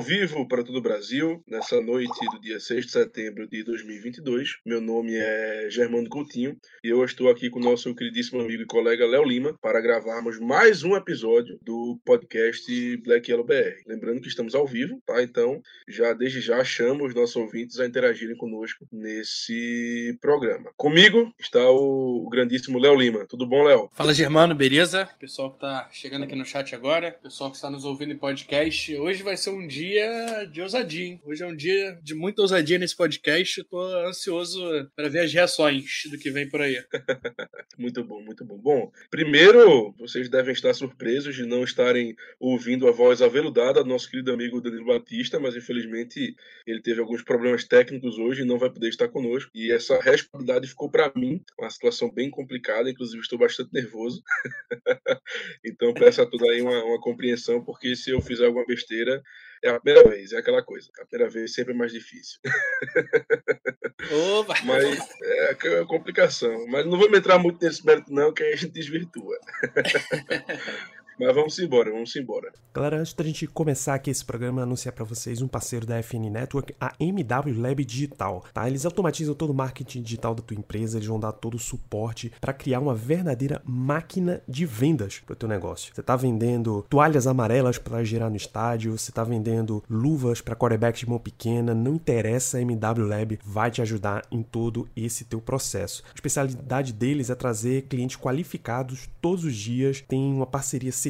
ao vivo para todo o Brasil, nessa noite do dia 6 de setembro de 2022. Meu nome é Germano Coutinho e eu estou aqui com o nosso queridíssimo amigo e colega Léo Lima para gravarmos mais um episódio do podcast Black Yellow BR. Lembrando que estamos ao vivo, tá? Então, já desde já chamo os nossos ouvintes a interagirem conosco nesse programa. Comigo está o grandíssimo Léo Lima. Tudo bom, Léo? Fala, Germano, beleza? Pessoal que está chegando aqui no chat agora, pessoal que está nos ouvindo em podcast. Hoje vai ser um um dia de ousadia, hein? Hoje é um dia de muita ousadia nesse podcast. Estou ansioso para ver as reações do que vem por aí. muito bom, muito bom. Bom, primeiro, vocês devem estar surpresos de não estarem ouvindo a voz aveludada do nosso querido amigo Danilo Batista, mas infelizmente ele teve alguns problemas técnicos hoje e não vai poder estar conosco. E essa responsabilidade ficou para mim, uma situação bem complicada, inclusive estou bastante nervoso. então peço a todos aí uma, uma compreensão, porque se eu fizer alguma besteira, é a primeira vez, é aquela coisa. A primeira vez sempre é mais difícil. Opa. Mas é, é complicação. Mas não vou me entrar muito nesse mérito, não, que aí a gente desvirtua. Mas vamos embora, vamos embora. Galera, antes da gente começar aqui esse programa, anunciar para vocês um parceiro da FN Network, a MW Lab Digital, tá? Eles automatizam todo o marketing digital da tua empresa, eles vão dar todo o suporte para criar uma verdadeira máquina de vendas para o teu negócio. Você tá vendendo toalhas amarelas para girar no estádio, você tá vendendo luvas para quarterback de mão pequena, não interessa, a MW Lab vai te ajudar em todo esse teu processo. A especialidade deles é trazer clientes qualificados todos os dias, tem uma parceria certificada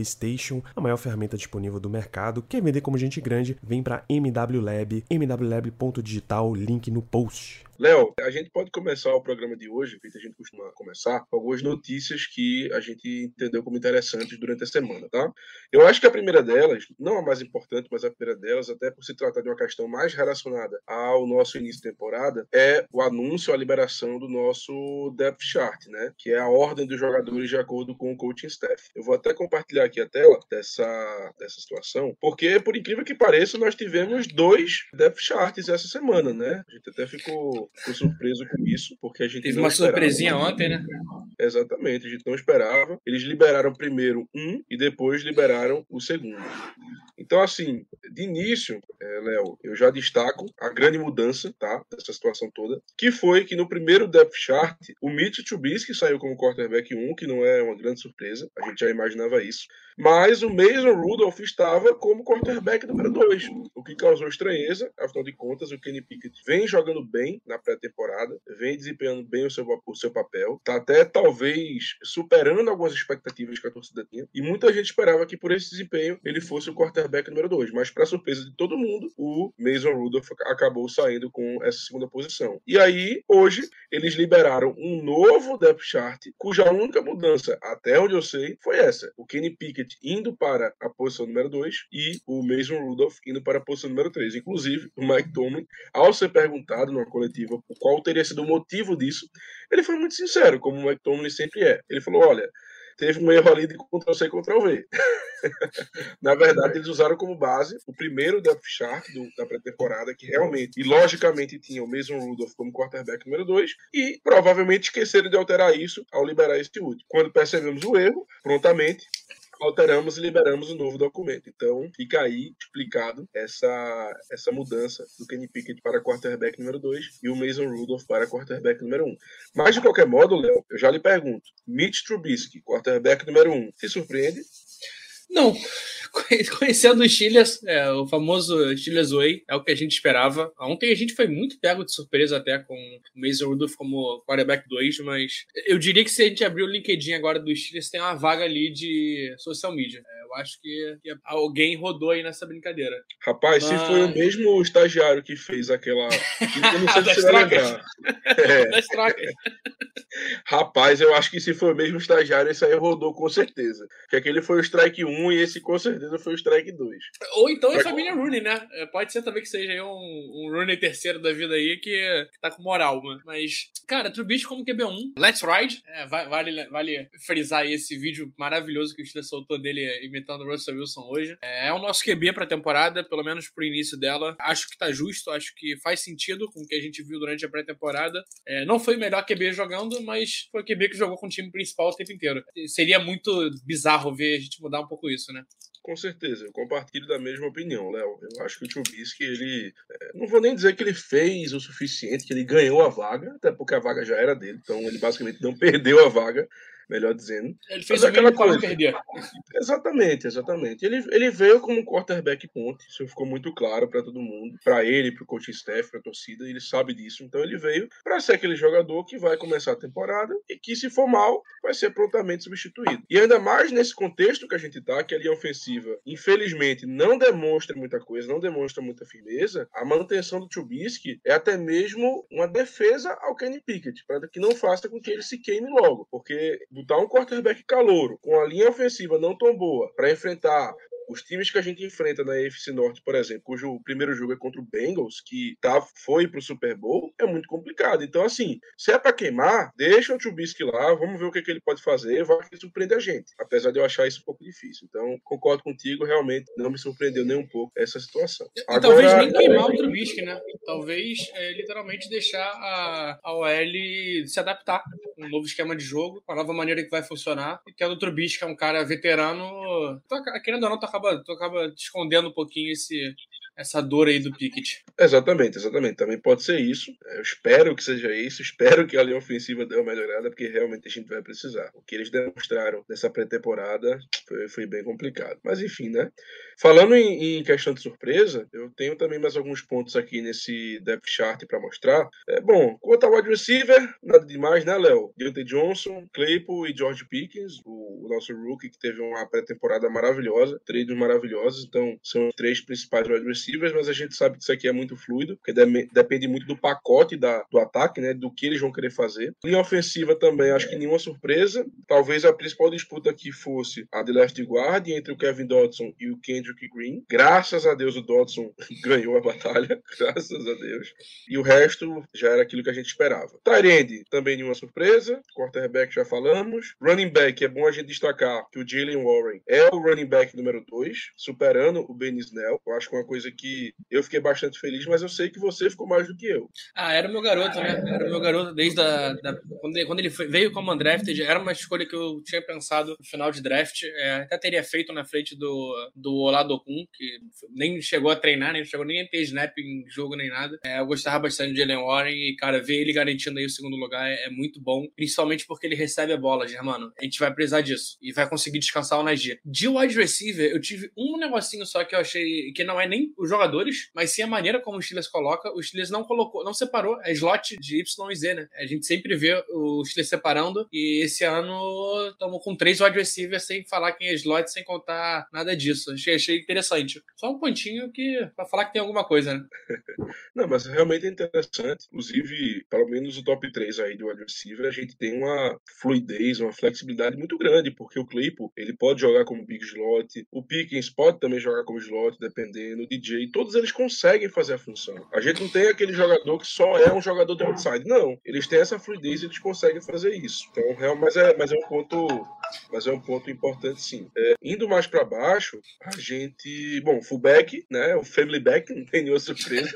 Station, a maior ferramenta disponível do mercado. Quer vender como gente grande? Vem para MW Lab, mwlab.digital, link no post. Léo, a gente pode começar o programa de hoje, feito a gente costuma começar, com algumas notícias que a gente entendeu como interessantes durante a semana, tá? Eu acho que a primeira delas, não a mais importante, mas a primeira delas, até por se tratar de uma questão mais relacionada ao nosso início de temporada, é o anúncio, a liberação do nosso depth chart, né? Que é a ordem dos jogadores de acordo com o coaching staff. Eu vou até compartilhar aqui a tela dessa, dessa situação, porque, por incrível que pareça, nós tivemos dois depth charts essa semana, né? A gente até ficou ficou, surpreso com isso, porque a gente. Teve uma esperava. surpresinha ontem, né? Exatamente, a gente não esperava. Eles liberaram primeiro um e depois liberaram o segundo. Então, assim, de início, é, Léo, eu já destaco a grande mudança, tá? Dessa situação toda, que foi que no primeiro depth chart, o Mitch Trubisky saiu como quarterback 1, que não é uma grande surpresa, a gente já imaginava isso. Mas o Mason Rudolph estava como quarterback número 2, o que causou estranheza, afinal de contas, o Kenny Pickett vem jogando bem na pré-temporada, vem desempenhando bem o seu, o seu papel, tá até talvez superando algumas expectativas que a torcida tinha, e muita gente esperava que por esse desempenho ele fosse o quarterback número 2, mas para surpresa de todo mundo, o Mason Rudolph acabou saindo com essa segunda posição. E aí, hoje, eles liberaram um novo depth chart, cuja única mudança, até onde eu sei, foi essa. O Kenny Pickett indo para a posição número 2 e o Mason Rudolph indo para a posição número 3. Inclusive, o Mike Tomlin, ao ser perguntado numa coletiva qual teria sido o motivo disso, ele foi muito sincero, como o Tomlin sempre é. Ele falou: olha, teve um erro ali de Ctrl-C e Ctrl-V. Na verdade, eles usaram como base o primeiro depth chart do, da pré-temporada, que realmente e logicamente tinha o mesmo Rudolph como quarterback número 2, e provavelmente esqueceram de alterar isso ao liberar esse último. Quando percebemos o erro, prontamente alteramos e liberamos o um novo documento. Então, fica aí explicado essa, essa mudança do Kenny Pickett para quarterback número 2 e o Mason Rudolph para quarterback número 1. Um. Mas, de qualquer modo, Léo, eu já lhe pergunto: Mitch Trubisky, quarterback número 1, um, se surpreende? Não, conhecendo o Steelers, é, o famoso Steelers Way, é o que a gente esperava. Ontem a gente foi muito pego de surpresa até com o Mason Rudolph como quarterback 2, mas eu diria que se a gente abrir o LinkedIn agora do Steelers, tem uma vaga ali de social media. É, eu acho que, que, alguém rodou aí nessa brincadeira. Rapaz, mas... se foi o mesmo estagiário que fez aquela. Eu não sei se você vai lembrar. É. Das trocas. Rapaz, eu acho que se foi o mesmo estagiário, esse aí rodou com certeza. Que aquele foi o strike 1 e esse com certeza foi o strike 2. Ou então é família Rooney, né? É, pode ser também que seja um, um Rooney terceiro da vida aí que, que tá com moral, mano. Mas, cara, Trubisky como QB1, Let's Ride. É, vale, vale frisar esse vídeo maravilhoso que o Steelers soltou dele imitando o Russell Wilson hoje. É, é o nosso QB pra temporada, pelo menos pro início dela. Acho que tá justo, acho que faz sentido com o que a gente viu durante a pré-temporada. É, não foi o melhor QB jogando, mas foi o QB que jogou com o time principal o tempo inteiro. Seria muito bizarro ver a gente mudar um pouco isso, né? Com certeza, eu compartilho da mesma opinião, Léo. Eu acho que o Trubisky, ele. É, não vou nem dizer que ele fez o suficiente, que ele ganhou a vaga, até porque a vaga já era dele, então ele basicamente não perdeu a vaga melhor dizendo. Ele fez aquela coisa. perder. Exatamente, exatamente. Ele, ele veio como quarterback ponte, isso ficou muito claro para todo mundo, para ele, para o coaching staff, para a torcida, ele sabe disso. Então ele veio para ser aquele jogador que vai começar a temporada e que se for mal, vai ser prontamente substituído. E ainda mais nesse contexto que a gente tá, que a linha ofensiva, infelizmente, não demonstra muita coisa, não demonstra muita firmeza, a manutenção do Trubisky é até mesmo uma defesa ao Kenny Pickett, para que não faça com que ele se queime logo, porque botar um quarterback calouro com a linha ofensiva não tão boa para enfrentar os times que a gente enfrenta na AFC Norte, por exemplo, cujo primeiro jogo é contra o Bengals, que tá, foi pro Super Bowl, é muito complicado. Então, assim, se é para queimar, deixa o Trubisky lá, vamos ver o que, que ele pode fazer, vai surpreender a gente. Apesar de eu achar isso um pouco difícil. Então, concordo contigo, realmente não me surpreendeu nem um pouco essa situação. Agora, talvez nem queimar o Trubisky, né? Talvez é, literalmente deixar a, a OL se adaptar um novo esquema de jogo, uma nova maneira que vai funcionar. E que é o Trubisky é um cara veterano, tá, querendo ou não, tá acaba, tu acaba escondendo um pouquinho esse, essa dor aí do Pickett. Exatamente, exatamente. Também pode ser isso. Eu espero que seja isso. Espero que a linha ofensiva dê uma melhorada, porque realmente a gente vai precisar. O que eles demonstraram nessa pré-temporada foi, foi, bem complicado. Mas enfim, né? Falando em, em, questão de surpresa, eu tenho também mais alguns pontos aqui nesse depth chart para mostrar. É, bom, quanto ao wide receiver, nada demais, né, Léo? Deontay Johnson, Claypool e George Pickens, o, o nosso rookie que teve uma pré-temporada maravilhosa, trades maravilhosos. Então, são os três principais wide receivers receivers, mas a gente sabe que isso aqui é muito fluido, porque de depende muito do pacote da, do ataque, né? Do que eles vão querer fazer. Linha ofensiva também, acho que nenhuma surpresa. Talvez a principal disputa aqui fosse a de left guard entre o Kevin Dodson e o Kendrick Green. Graças a Deus o Dodson ganhou a batalha, graças a Deus. E o resto já era aquilo que a gente esperava. Tyrande, também nenhuma surpresa. Quarterback já falamos. Running back, é bom a gente destacar que o Jalen Warren é o running back número 2, superando o Ben Snell. Eu acho que uma coisa que eu fiquei bastante feliz, mas eu sei que você ficou mais do que eu. Ah, era o meu garoto, né? Era o meu garoto desde a, da, quando, ele, quando ele foi, veio como undrafted, era uma escolha que eu tinha pensado no final de draft. É, até teria feito na frente do, do Oladokun, que nem chegou a treinar, nem chegou nem a ter snap em jogo nem nada. É, eu gostava bastante de Jalen Warren e, cara, ver ele garantindo aí o segundo lugar é, é muito bom, principalmente porque ele recebe a bola, Germano. A gente vai precisar disso e vai conseguir descansar o Najee. De wide receiver, eu tive um negocinho só que eu achei que não é nem os jogadores, mas sim a maneira como o Steelers coloca. O Steelers não colocou, não separou a slot de Y e Z, né? A gente sempre vê o Steelers separando e esse ano estamos com três wide receivers sem falar quem é slot, sem contar nada disso. Achei, achei interessante. Só um pontinho que para falar que tem alguma coisa, né? não, mas realmente é interessante. Inclusive, pelo menos o top 3 aí do wide receiver, a gente tem uma fluidez, uma flexibilidade muito grande, porque o Claypool, ele pode jogar como big slot, o Pickens pode também jogar como slot, dependendo, o DJ e todos eles conseguem fazer a função. A gente não tem aquele jogador que só é um jogador de outside. Não, eles têm essa fluidez e eles conseguem fazer isso. Então, real, mas é, mas é um ponto, mas é um ponto importante sim. É, indo mais para baixo, a gente, bom, fullback, né, o family back, não tem nenhuma surpresa.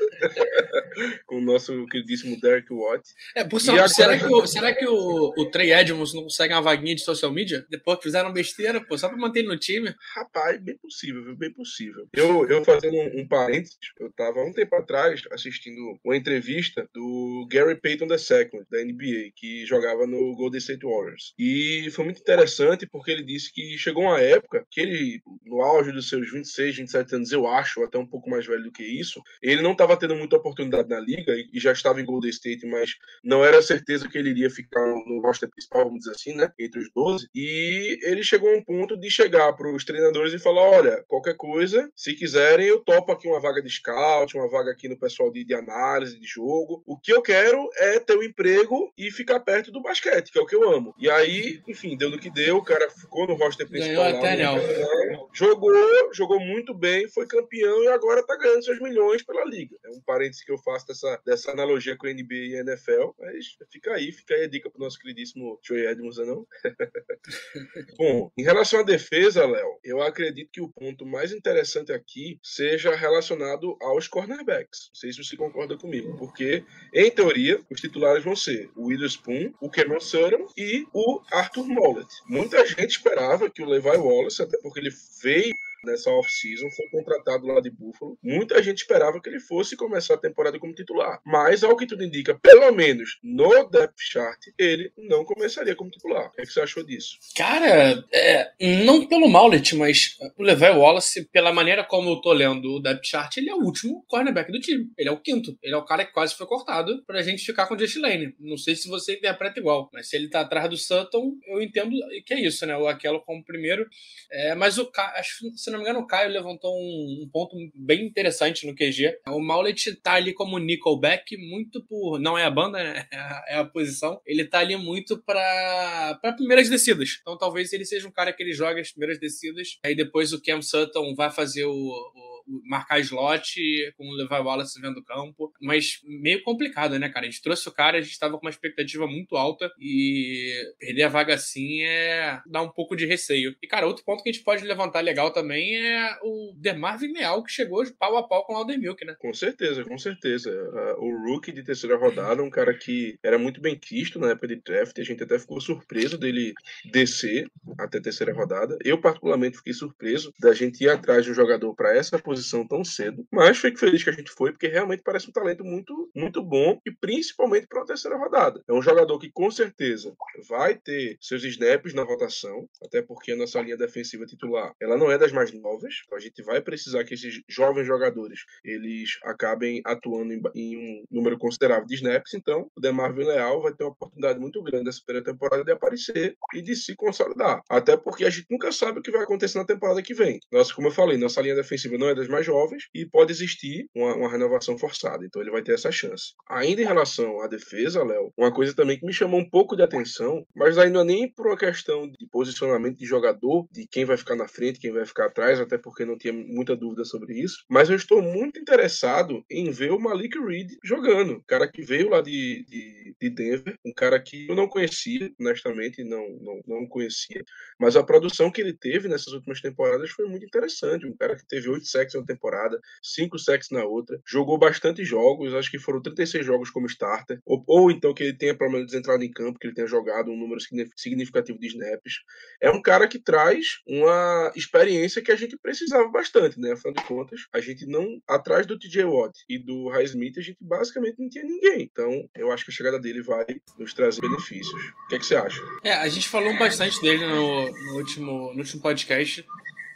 Com o nosso queridíssimo Derek Watt. É, por sinal, agora... será que, o, será que o, o Trey Edmonds não consegue uma vaguinha de social media? Depois que fizeram besteira, pô, só pra manter ele no time? Rapaz, bem possível, viu? Bem possível. Eu, eu fazendo um, um parênteses, eu tava um tempo atrás assistindo uma entrevista do Gary Payton II, da NBA, que jogava no Golden State Warriors. E foi muito interessante porque ele disse que chegou uma época que ele, no auge dos seus 26, 27 anos, eu acho, até um pouco mais velho do que isso, ele não estava tendo muita oportunidade na liga e já estava em Golden State, mas não era certeza que ele iria ficar no roster principal, vamos dizer assim, né? Entre os 12. E ele chegou a um ponto de chegar para os treinadores e falar: olha, qualquer coisa, se quiserem, eu topo aqui uma vaga de scout, uma vaga aqui no pessoal de, de análise de jogo. O que eu quero é ter um emprego e ficar perto do basquete, que é o que eu amo. E aí, enfim, deu no que deu, o cara ficou no roster principal. Ganhou até lá, Jogou, jogou muito bem, foi campeão e agora tá ganhando seus milhões pela liga. É um parênteses que eu faço dessa, dessa analogia com a NBA e a NFL, mas fica aí, fica aí a dica pro nosso queridíssimo Troy Edmonds, não? Bom, em relação à defesa, Léo, eu acredito que o ponto mais interessante aqui seja relacionado aos cornerbacks. Não sei se você concorda comigo, porque, em teoria, os titulares vão ser o Witherspoon, o Cameron Sutton e o Arthur Mollett. Muita gente esperava que o Levi Wallace, até porque ele veio nessa off-season, foi contratado lá de Buffalo. Muita gente esperava que ele fosse começar a temporada como titular. Mas, ao que tudo indica, pelo menos no depth chart, ele não começaria como titular. O que, é que você achou disso? Cara, é, não pelo Maulet, mas o Levi Wallace, pela maneira como eu tô lendo o depth chart, ele é o último cornerback do time. Ele é o quinto. Ele é o cara que quase foi cortado pra gente ficar com o Josh Lane. Não sei se você interpreta igual, mas se ele tá atrás do Sutton, eu entendo que é isso, né? O Aquelo como primeiro. É, mas o acho, se não me engano, o Caio levantou um, um, ponto bem interessante no QG. O Maulet tá ali como Nickelback, muito por. Não é a banda, né? É a, é a posição. Ele tá ali muito para primeiras descidas. Então talvez ele seja um cara que ele joga as primeiras descidas. Aí depois o Cam Sutton vai fazer o, o marcar slot com o Levi Wallace vendo o campo. Mas meio complicado, né, cara? A gente trouxe o cara, a gente estava com uma expectativa muito alta e perder a vaga assim é dar um pouco de receio. E, cara, outro ponto que a gente pode levantar legal também é o Demarvin Leal, que chegou pau a pau com o Aldermilk, né? Com certeza, com certeza. O rookie de terceira rodada, um cara que era muito bem quisto na época de draft, a gente até ficou surpreso dele descer até terceira rodada. Eu, particularmente, fiquei surpreso da gente ir atrás de um jogador para essa posição posição tão cedo, mas fico feliz que a gente foi, porque realmente parece um talento muito, muito bom e principalmente para a terceira rodada. É um jogador que com certeza vai ter seus snaps na rotação, até porque a nossa linha defensiva titular ela não é das mais novas, a gente vai precisar que esses jovens jogadores eles acabem atuando em, em um número considerável de snaps, então o Demarvin Leal vai ter uma oportunidade muito grande nessa primeira temporada de aparecer e de se consolidar, até porque a gente nunca sabe o que vai acontecer na temporada que vem. Nossa, como eu falei, nossa linha defensiva não é das mais jovens e pode existir uma, uma, renovação forçada. Então ele vai ter essa chance. Ainda em relação à defesa, Léo, uma coisa também que me chamou um pouco de atenção, mas ainda nem por uma questão de posicionamento de jogador, de quem vai ficar na frente, quem vai ficar atrás, até porque não tinha muita dúvida sobre isso. Mas eu estou muito interessado em ver o Malik Reed jogando. O cara que veio lá de, de, de Denver, um cara que eu não conhecia, honestamente, não, não, não conhecia. Mas a produção que ele teve nessas últimas temporadas foi muito interessante. Um cara que teve oito sacks uma temporada, cinco sacks na outra, jogou bastante jogos, acho que foram 36 jogos como starter, ou, ou então que ele tenha pelo menos entrado em campo, que ele tenha jogado um número significativo de snaps. É um cara que traz uma experiência que a gente precisava bastante, né? Afinal de contas, a gente não, atrás do TJ Watt e do Highsmith, a gente basicamente não tinha ninguém. Então, eu acho que a chegada dele vai nos trazer benefícios. O que, é que você acha? É, a gente falou bastante dele no, no último, no último podcast.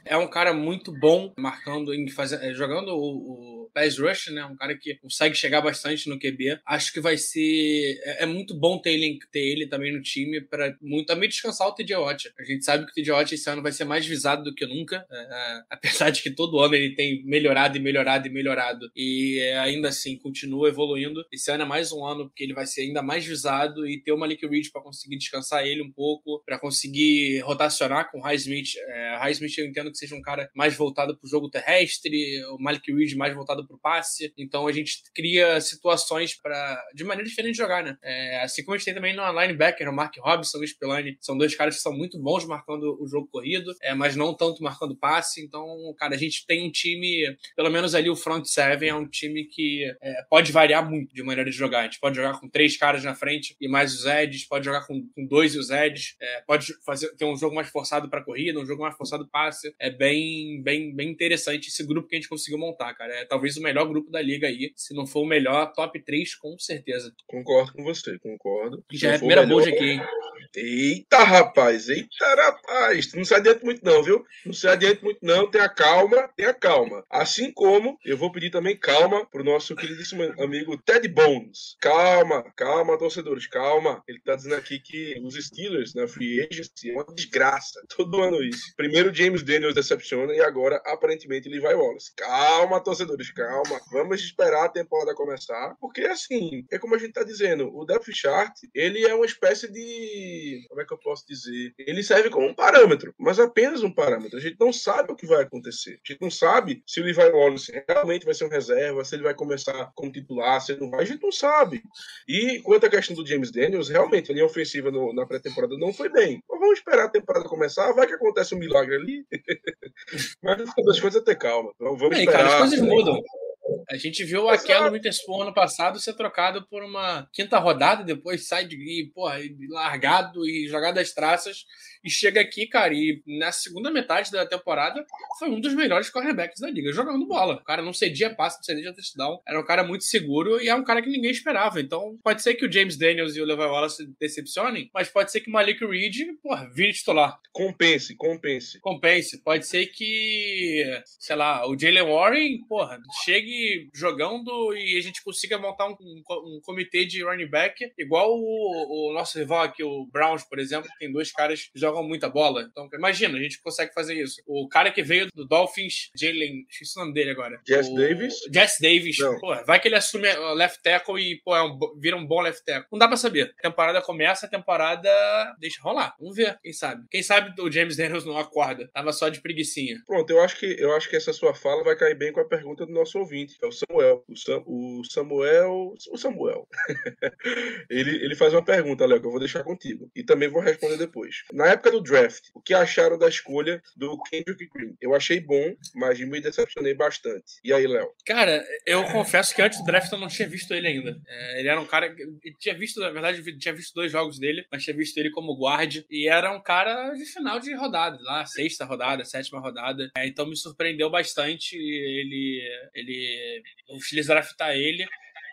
É um cara muito bom marcando, em fazer, eh, jogando o, o pass rush, né? Um cara que consegue chegar bastante no QB. Acho que vai ser. É, é muito bom ter ele, ter ele também no time para muito também descansar o TJ Watt. A gente sabe que o TJ Watt esse ano vai ser mais visado do que nunca. É, é, apesar de que todo ano ele tem melhorado e melhorado e melhorado. E é, ainda assim continua evoluindo. Esse ano é mais um ano porque ele vai ser ainda mais visado e ter o Malik Reed para conseguir descansar ele um pouco, para conseguir rotacionar com o Highsmith. É, Highsmith eu entendo que seja um cara mais voltado para o jogo terrestre, o Malik Reed mais voltado para o passe. Então a gente cria situações para de maneira diferente de jogar, né? É, assim como a gente tem também no linebacker, o Mark Robson e o Spillane, são dois caras que são muito bons marcando o jogo corrido, é, mas não tanto marcando passe. Então, cara, a gente tem um time, pelo menos ali o front seven é um time que é, pode variar muito de maneira de jogar. A gente pode jogar com três caras na frente e mais os Eds, pode jogar com, com dois e os Eds, é, pode fazer ter um jogo mais forçado para corrida, um jogo mais forçado passe. É bem, bem, bem interessante esse grupo que a gente conseguiu montar, cara. É talvez o melhor grupo da liga aí, se não for o melhor, top 3 com certeza. Concordo com você, concordo. Já é a primeira melhor... aqui, hein? Eita, rapaz, eita, rapaz. Não se adianta muito, não, viu? Não se adianta muito, não. Tenha calma, tenha calma. Assim como eu vou pedir também calma pro nosso queridíssimo amigo Ted Bones. Calma, calma, torcedores, calma. Ele tá dizendo aqui que os Steelers na Free Agency é uma desgraça. Todo ano isso. Primeiro James Daniels decepciona e agora aparentemente ele vai Wallace. Calma, torcedores, calma. Vamos esperar a temporada começar, porque assim, é como a gente tá dizendo, o depth chart, ele é uma espécie de como é que eu posso dizer? Ele serve como um parâmetro, mas apenas um parâmetro. A gente não sabe o que vai acontecer. A gente não sabe se o Levi Wallace realmente vai ser um reserva, se ele vai começar como titular, se ele não vai, a gente não sabe. E quanto à questão do James Daniels, realmente a linha ofensiva no, na pré-temporada não foi bem. Mas vamos esperar a temporada começar, vai que acontece um milagre ali. mas no final das contas é ter calma. Então vamos é, esperar. Cara, as coisas mudam. A gente viu aquela no Witherspoon ano passado ser trocado por uma quinta rodada, depois sai de porra, largado e jogado as traças. E chega aqui, cara, e na segunda metade da temporada foi um dos melhores cornerbacks da liga, jogando bola. O cara não cedia passe, não cedia touchdown. Era um cara muito seguro e é um cara que ninguém esperava. Então, pode ser que o James Daniels e o Levi Wallace decepcionem, mas pode ser que o Malik Reed, porra, vire titular. Compense, compense. Compense. Pode ser que, sei lá, o Jalen Warren, porra, chegue jogando e a gente consiga montar um, um, comitê de running back igual o, o, nosso rival aqui, o Browns, por exemplo, tem dois caras que jogam muita bola. Então, imagina, a gente consegue fazer isso. O cara que veio do Dolphins, Jalen, esqueci o nome dele agora. Jess o, Davis? Jess Davis. Pô, vai que ele assume left tackle e pô, é um, vira um bom left tackle. Não dá pra saber. A temporada começa, a temporada deixa rolar. Vamos ver, quem sabe. Quem sabe o James Daniels não acorda. Tava só de preguiçinha. Pronto, eu acho que eu acho que essa sua fala vai cair bem com a pergunta do nosso ouvinte, que é o Samuel. O, Sam, o Samuel. O Samuel. ele, ele faz uma pergunta, Léo, que eu vou deixar contigo. E também vou responder depois. Na época do draft, o que acharam da escolha do Kendrick Green? Eu achei bom, mas me decepcionei bastante. E aí, Léo? Cara, eu confesso que antes do draft eu não tinha visto ele ainda. É, ele era um cara. Eu tinha visto, na verdade, tinha visto dois jogos dele, mas tinha visto ele como guard. E era um cara de final de rodada, lá, sexta rodada, sétima rodada. É, então me surpreendeu bastante ele. ele eles draftar ele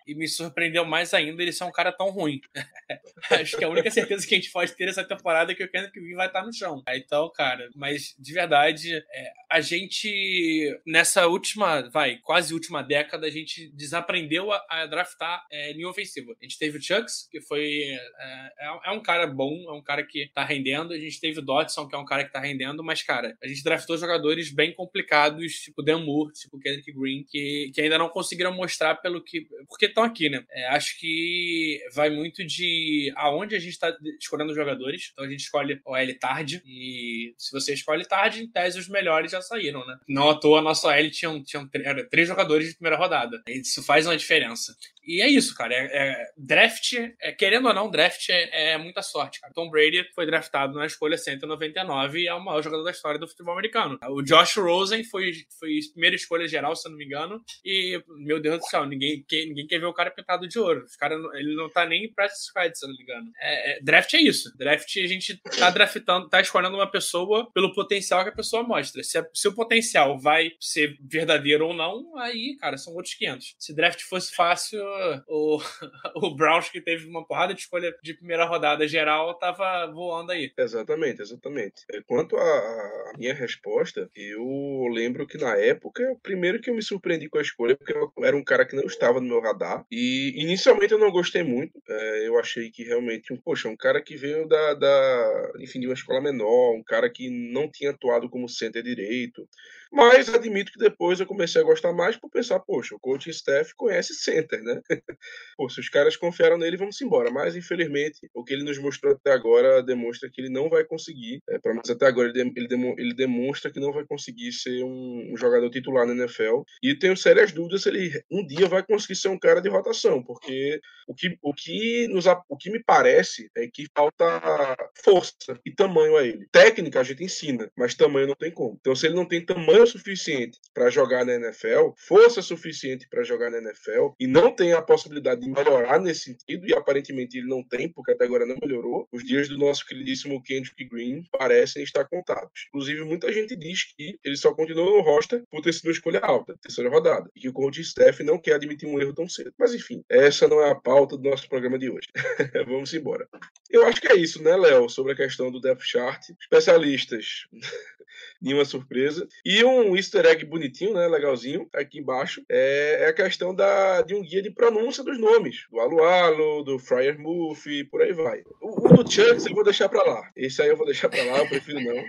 e me surpreendeu mais ainda ele ser um cara tão ruim. Acho que a única certeza que a gente pode ter essa temporada é que o Kendrick Green vai estar no chão. Então, cara, mas de verdade, é, a gente, nessa última, vai, quase última década, a gente desaprendeu a, a draftar é, linha ofensiva. A gente teve o Chucks, que foi. É, é, é, um cara bom, é um cara que tá rendendo. A gente teve o Dodson, que é um cara que tá rendendo, mas, cara, a gente draftou jogadores bem complicados, tipo Dan Moore, tipo Kendrick Green, que, que ainda não conseguiram mostrar pelo que. Porque estão aqui, né? É, acho que vai muito de aonde a gente está escolhendo os jogadores. Então a gente escolhe o L tarde. E se você escolhe tarde, em tese os melhores já saíram, né? Não à toa a nossa L tinha, tinha três jogadores de primeira rodada. Isso faz uma diferença. E é isso, cara. É, é draft, é, querendo ou não, draft é, é, muita sorte, cara. Tom Brady foi draftado na escolha 199 e é o maior jogador da história do futebol americano. O Josh Rosen foi, foi primeira escolha geral, se eu não me engano. E, meu Deus do céu, ninguém, ninguém quer ver o cara pintado de ouro. Os cara, ele não tá nem em practice squad, se eu não me engano. É, é, draft é isso. Draft a gente tá draftando, tá escolhendo uma pessoa pelo potencial que a pessoa mostra. Se, se o potencial vai ser verdadeiro ou não, aí, cara, são outros 500. Se draft fosse fácil, o, o Browns, que teve uma porrada de escolha de primeira rodada geral, tava voando aí. Exatamente, exatamente. É, quanto à minha resposta, eu lembro que na época, primeiro que eu me surpreendi com a escolha, porque eu era um cara que não estava no meu radar. E inicialmente eu não gostei muito. É, eu achei que realmente, poxa, um cara que veio da, da, enfim, de uma escola menor, um cara que não tinha atuado como center direito Mas admito que depois eu comecei a gostar mais por pensar, poxa, o coaching staff conhece center, né? Pô, se os caras confiaram nele, vamos embora. Mas, infelizmente, o que ele nos mostrou até agora demonstra que ele não vai conseguir, é, pelo menos até agora, ele, ele, ele demonstra que não vai conseguir ser um, um, jogador titular na NFL. E tenho sérias dúvidas se ele um dia vai conseguir ser um cara de rotação, porque o que, o que, nos, o que me parece é que falta força e tamanho a ele. Técnica a gente ensina, mas tamanho não tem como. Então, se ele não tem tamanho suficiente para jogar na NFL, força suficiente para jogar na NFL, e não tem a possibilidade de melhorar nesse sentido, e aparentemente ele não tem, porque até agora não melhorou, os dias do nosso queridíssimo Kendrick Green parecem estar contados. Inclusive, muita gente diz que ele só continua no roster por ter sido escolha alta, terceira rodada, e que o coach Steph não quer admitir um erro tão cedo. Mas enfim, essa não é a pauta do nosso programa de hoje. Vamos embora. Eu acho que é isso, né, Léo, sobre a questão do depth chart. Especialistas nenhuma surpresa. E um easter egg bonitinho, né, legalzinho, aqui embaixo, é, é a questão da, de um guia de pronúncia dos nomes, do Alualo, do Friar Muffy, por aí vai. O, o do Chucks eu vou deixar pra lá. Esse aí eu vou deixar pra lá, eu prefiro não.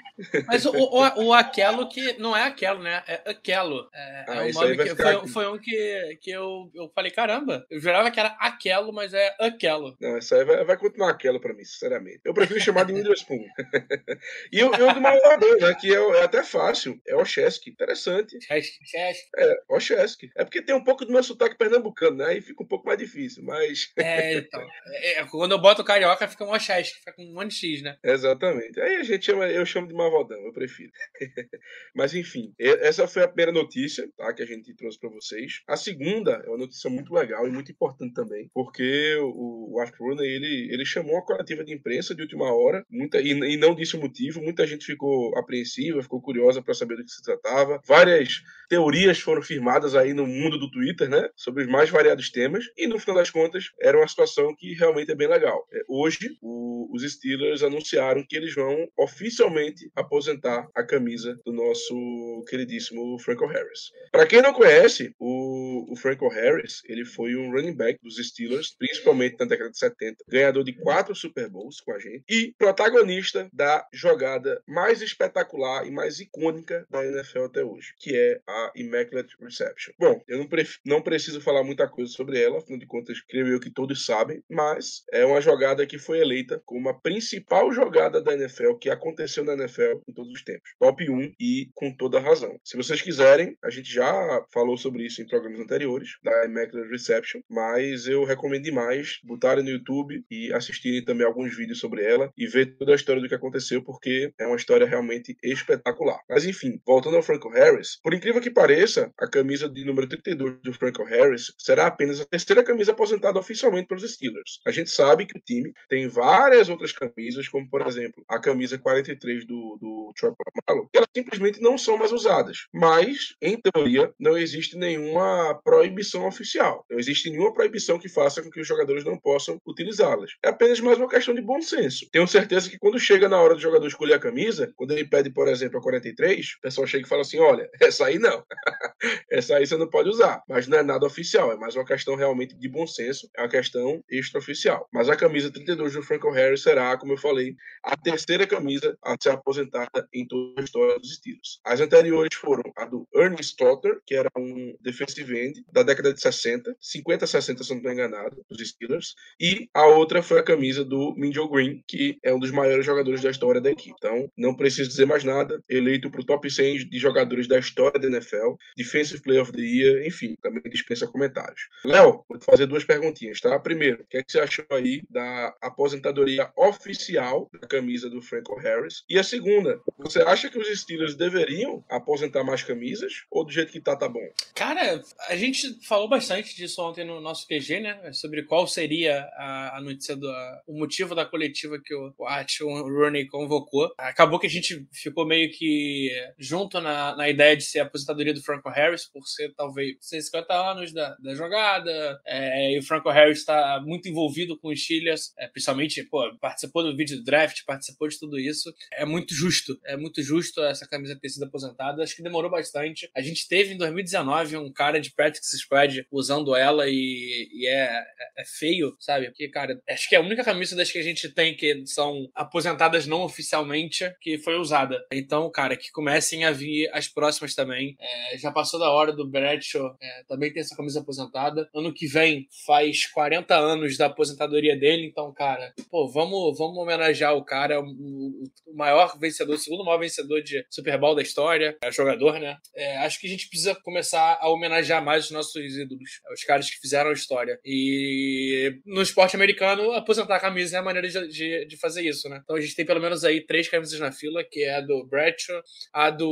Mas o, o, o Aquelo que não é Aquelo, né? É Aquelo. É, é ah, é um nome que foi, foi, um que, que eu, eu falei, caramba, eu jurava que era Aquelo, mas é Aquelo. Não, isso aí vai, vai continuar Aquelo pra mim, sinceramente. Eu prefiro chamar de Witherspoon. e o, e o do Malvador, né, que é, é até fácil, é Ocheski. Interessante. Ocheski. É, Ocheski. É porque tem um pouco do meu sotaque pernambucano, né? Aí fica um pouco mais difícil, mas. É, então. É, quando eu boto carioca, fica um Ocheski, fica com um monte de X, né? Exatamente. Aí a gente chama, eu chamo de Mavodão, eu prefiro. mas enfim, essa foi a primeira notícia, tá? Que a gente trouxe para vocês. A segunda é uma notícia muito legal e muito importante também, porque o, o Art Rooney, ele, ele chamou a coletiva de imprensa de última hora, muita, e, e não disse o motivo, muita gente ficou apreensiva, ficou curiosa para saber do que se tratava. Várias teorias foram firmadas aí no mundo do Twitter, né, sobre os mais variados temas, e no final das contas era uma situação que realmente é bem legal. É, hoje, o, os Steelers anunciaram que eles vão oficialmente aposentar a camisa do nosso queridíssimo Franco Harris. Para quem não conhece, o, o Franco Harris, ele foi um running back dos Steelers, principalmente na década de 70, ganhador de quatro Super Bowls com a gente e protagonista da jogada mais espetacular e mais icônica da NFL até hoje, que é a Immaculate Reception. Bom, eu não, não preciso falar muita coisa sobre ela, afinal de contas, creio eu que todos sabem, mas é uma jogada que foi eleita como a principal jogada da NFL que aconteceu na NFL em todos os tempos. Top 1 e com toda razão. Se vocês quiserem, a gente já falou sobre isso em programas anteriores, da Immaculate Reception, mas eu recomendo demais botarem no YouTube e assistirem também alguns vídeos sobre ela e ver toda a história do que aconteceu, porque é uma história realmente espetacular. Mas enfim, voltando ao Franco Harris, por incrível que pareça, a camisa de número 32 do Franco Harris será apenas a terceira camisa aposentada oficialmente pelos Steelers. A gente sabe que o time tem várias outras camisas, como por exemplo a camisa 43 do, do Troy Polamalu, que elas simplesmente não são mais usadas. Mas, em teoria, não existe nenhuma proibição oficial. Não existe nenhuma proibição que faça com que os jogadores não possam utilizá-las. É apenas mais uma questão de bom senso. Tenho certeza que quando chega na hora do jogador escolher a camisa, quando ele pede, por exemplo, a 43, o pessoal chega fala assim: olha, essa aí não. essa aí você não pode usar. Mas não é nada oficial, é mais uma questão realmente de bom senso, é uma questão extraoficial. Mas a camisa 32 do Franco Harris será, como eu falei, a terceira camisa a ser aposentada em toda a história dos Steelers. As anteriores foram a do Ernie Stotter, que era um defensive end da década de 60, 50, 60, se não estou enganado, dos Steelers, e a outra foi a camisa do Minjo Green, que é um dos maiores jogadores da história da equipe. Então, não preciso dizer mais nada, eleito para o top 100 de jogadores da história da NFL, Defensive Player of the Year, enfim, também dispensa comentários. Léo, vou te fazer duas perguntinhas, tá? Primeiro, o que, é que você achou aí da aposentadoria oficial da camisa do Franco Harris? E a segunda, você acha que os Steelers deveriam aposentar mais camisas ou do jeito que tá, tá bom? Cara, a gente falou bastante disso ontem no nosso QG, né? Sobre qual seria a, notícia do a, o motivo da coletiva que o, o Art Rooney convocou. Acabou que a gente ficou meio que junto na, na ideia de ser a aposentadoria do Franco Harris, por ser talvez 50 anos da, da jogada, é, e o Franco Harris está muito envolvido com os Steelers, é, principalmente, pô, participou do vídeo do draft, participou de tudo isso. É muito justo, é muito justo essa camisa ter sido aposentada. Acho que demorou bastante. A gente teve em 2019 um cara de practice squad usando ela e, e é, é, feio, sabe? Porque, cara, acho que é a única camisa das que a gente tem que são aposentadas não oficialmente que foi usada. Então, cara, que comecem a vir as próximas também. É, já passou da hora do Bradshaw é, também ter essa camisa aposentada. Ano que vem faz 40 anos da aposentadoria dele, então, cara, pô, vamos, vamos homenagear o cara, o, o maior vencedor, o segundo maior vencedor de Super Bowl da história, é jogador, né? É, acho que a gente precisa começar a homenagear mais os nossos ídolos, os caras que fizeram a história. E no esporte americano, aposentar a camisa é a maneira de, de, de fazer isso, né? Então a gente tem pelo menos aí três camisas na fila, que é a do Bradshaw, a do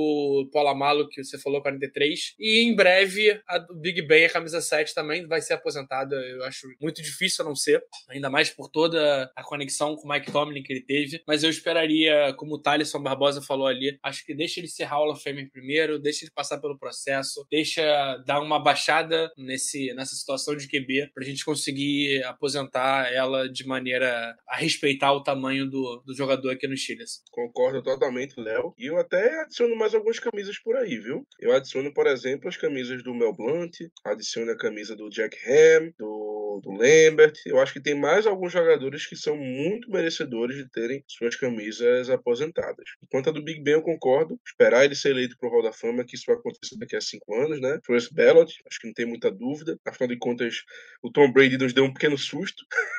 Polamalo, que você falou, 43, e em breve a Big Ben, a camisa 7 também vai ser aposentada. Eu acho muito difícil a não ser, ainda mais por toda a conexão com o Mike Tomlin que ele teve, mas eu esperaria, como o Thaleson Barbosa falou ali, acho que deixa ele ser Hall of Fame primeiro, deixa ele passar pelo processo, deixa dar uma baixada nesse, nessa situação de QB pra gente conseguir aposentar ela de maneira a respeitar o tamanho do, do jogador aqui no Chiles. Concordo totalmente, Léo. E eu até adiciono mais camisas por aí, viu? Eu adiciono, por exemplo, as camisas do Mel Blunt, adiciono a camisa do Jack Ham, do, do Lambert. Eu acho que tem mais alguns jogadores que são muito merecedores de terem suas camisas aposentadas. Enquanto a do Big Ben eu concordo, esperar ele ser eleito pro Hall da Fama, que isso vai acontecer daqui a cinco anos, né? First ballot, acho que não tem muita dúvida. Afinal de contas, o Tom Brady nos deu um pequeno susto.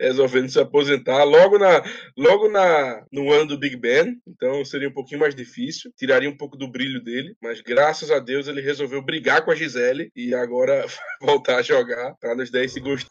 resolvendo se aposentar logo na logo na no ano do Big Ben, então seria um pouquinho mais difícil, tiraria um pouco do brilho dele, mas graças a Deus ele resolveu brigar com a Gisele e agora voltar a jogar. Para nos dar esse gosto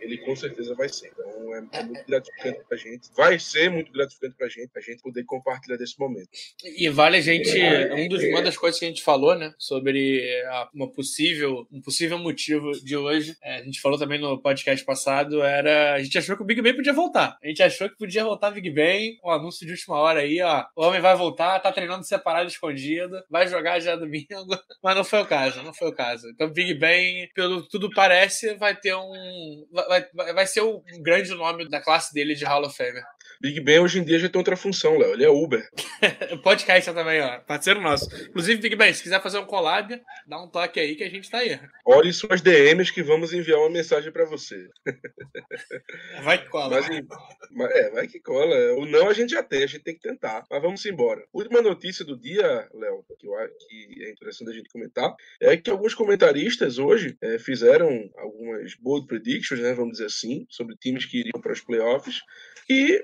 ele com certeza vai ser. Então é, é muito gratificante pra gente. Vai ser muito gratificante pra gente, a gente poder compartilhar desse momento. E vale a gente. Um dos, uma das coisas que a gente falou, né? Sobre a, uma possível, um possível motivo de hoje. É, a gente falou também no podcast passado, era. A gente achou que o Big Ben podia voltar. A gente achou que podia voltar o Big Ben, um anúncio de última hora aí, ó. O homem vai voltar, tá treinando separado, escondido, vai jogar já domingo. Mas não foi o caso, não foi o caso. Então, Big Ben, pelo tudo parece, vai ter um vai, vai ser o grande nome da classe dele de Hall of Fame. Big Ben hoje em dia já tem outra função, Léo. Ele é Uber. Podcast também, ó. Parceiro nosso. Inclusive, Big Ben, se quiser fazer um collab, dá um toque aí que a gente tá aí. Olhe suas DMs que vamos enviar uma mensagem para você. Vai que cola. Mas, é, vai que cola. O não a gente já tem, a gente tem que tentar. Mas vamos embora. Última notícia do dia, Léo, que, que é interessante a gente comentar, é que alguns comentaristas hoje é, fizeram algumas bold predictions, né, vamos dizer assim, sobre times que iriam para os playoffs. E,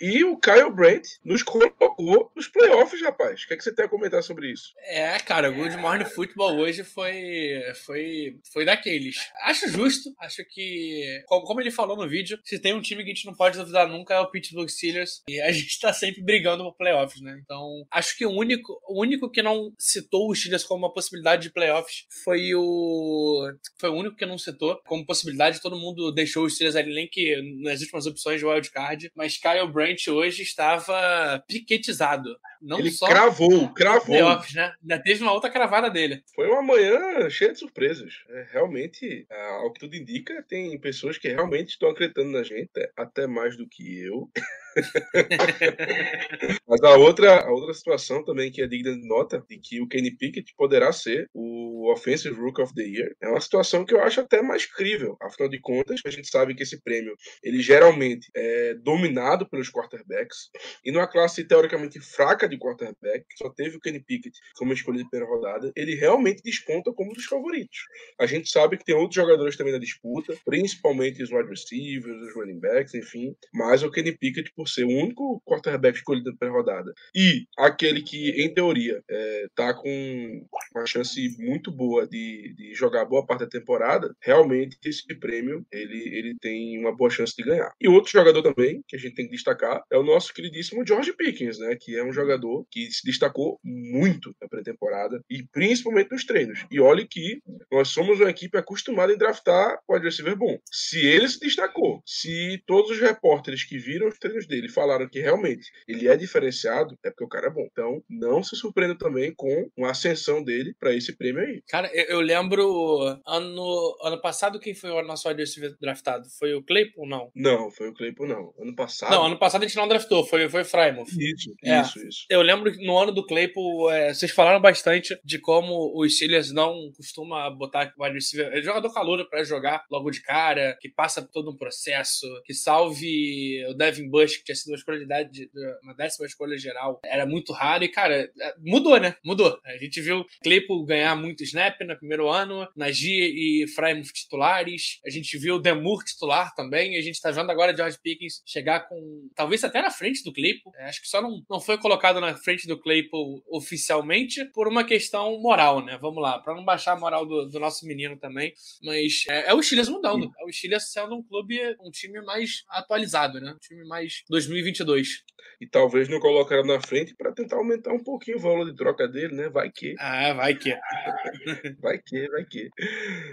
e o Kyle Brandt nos colocou nos playoffs, rapaz. O que, é que você tem a comentar sobre isso? É, cara, o Good Morning Football hoje foi, foi, foi daqueles. Acho justo, acho que, como ele falou no vídeo, se tem um time que a gente não pode duvidar nunca é o Pittsburgh Steelers. E a gente tá sempre brigando por playoffs, né? Então, acho que o único, o único que não citou os Steelers como uma possibilidade de playoffs foi o. Foi o único que não citou como possibilidade. Todo mundo deixou os Steelers ali nem que nas últimas opções de wildcard mas Kyle Brandt hoje estava piquetizado. Não Ele só cravou, cravou. Playoffs, né? Ainda teve uma outra cravada dele. Foi uma manhã cheia de surpresas. É, realmente, ao que tudo indica, tem pessoas que realmente estão acreditando na gente, até mais do que eu. Mas a outra, a outra situação também que é digna de nota, de que o Kenny Pickett poderá ser o Offensive Rook of the Year, é uma situação que eu acho até mais crível. Afinal de contas, a gente sabe que esse prêmio, ele geralmente é dominado pelos quarterbacks, e numa classe teoricamente fraca de quarterback, só teve o Kenny Pickett como escolhido de primeira rodada, ele realmente desponta como um dos favoritos. A gente sabe que tem outros jogadores também na disputa, principalmente os wide receivers, os running backs, enfim, mas o Kenny Pickett, por ser o único quarterback escolhido na rodada e aquele que, em teoria, é, tá com uma chance muito boa de, de jogar boa parte da temporada, realmente esse prêmio ele, ele tem uma boa chance de ganhar. E outro jogador também, que a gente tem que destacar, é o nosso queridíssimo George Pickens, né? Que é um jogador que se destacou muito na pré-temporada e principalmente nos treinos. E olhe que nós somos uma equipe acostumada em draftar o adversário bom. Se ele se destacou, se todos os repórteres que viram os treinos dele falaram que realmente ele é diferenciado, é porque o cara é bom. Então, não se surpreenda também com uma ascensão dele para esse prêmio aí. Cara, eu, eu, lembro ano, ano passado quem foi o nosso wide receiver draftado? Foi o Claypool não? Não, foi o Claypool não. Ano passado. Não, ano passado a gente não draftou, foi foi Frymouth. Isso, é. isso, isso. Eu lembro que no ano do Claypool, é, vocês falaram bastante de como os Steelers não costuma botar wide receiver, é jogador calor para jogar logo de cara, que passa todo um processo, que salve o Devin Bush, que tinha sido uma escolha de, uma décima escolha geral, era muito raro e, cara, é, mudou, né? Mudou. A gente viu Claypool ganhar muito snap no primeiro ano, Najee e Frymouth titulares, a gente viu Demur titular também, a gente tá vendo agora George Pickens chegar com, talvez até na frente do Claypool, é, acho que só não, não foi colocado na frente do Claypool oficialmente por uma questão moral, né? Vamos lá, para não baixar a moral do, do nosso menino também. Mas é, é o Steelers mudando. É o Steelers sendo um clube, um time mais atualizado, né? Um time mais 2022. E talvez não colocaram na frente para tentar aumentar um pouquinho o valor de troca dele, né? Vai que. Ah, vai que. vai que, vai que.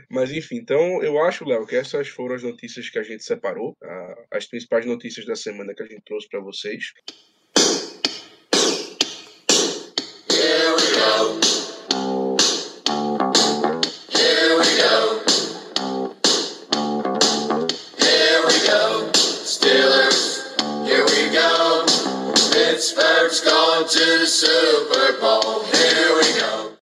Mas enfim, então eu acho, Léo, que essas foram as notícias que a gente separou, as principais notícias da semana que a gente trouxe para vocês. Here we go. Here we go. Steelers, here we go. Pittsburgh's going to the Super Bowl.